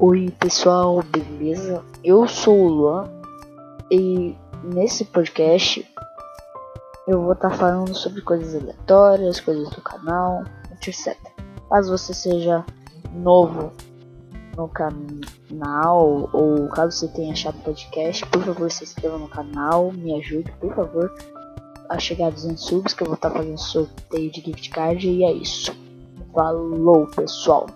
Oi pessoal, beleza? Eu sou o Luan e nesse podcast eu vou estar tá falando sobre coisas aleatórias, coisas do canal, etc. Caso você seja novo no canal ou caso você tenha achado o podcast, por favor se inscreva no canal, me ajude, por favor, a chegar a 200 subs que eu vou estar tá fazendo sorteio de gift card e é isso. Falou pessoal!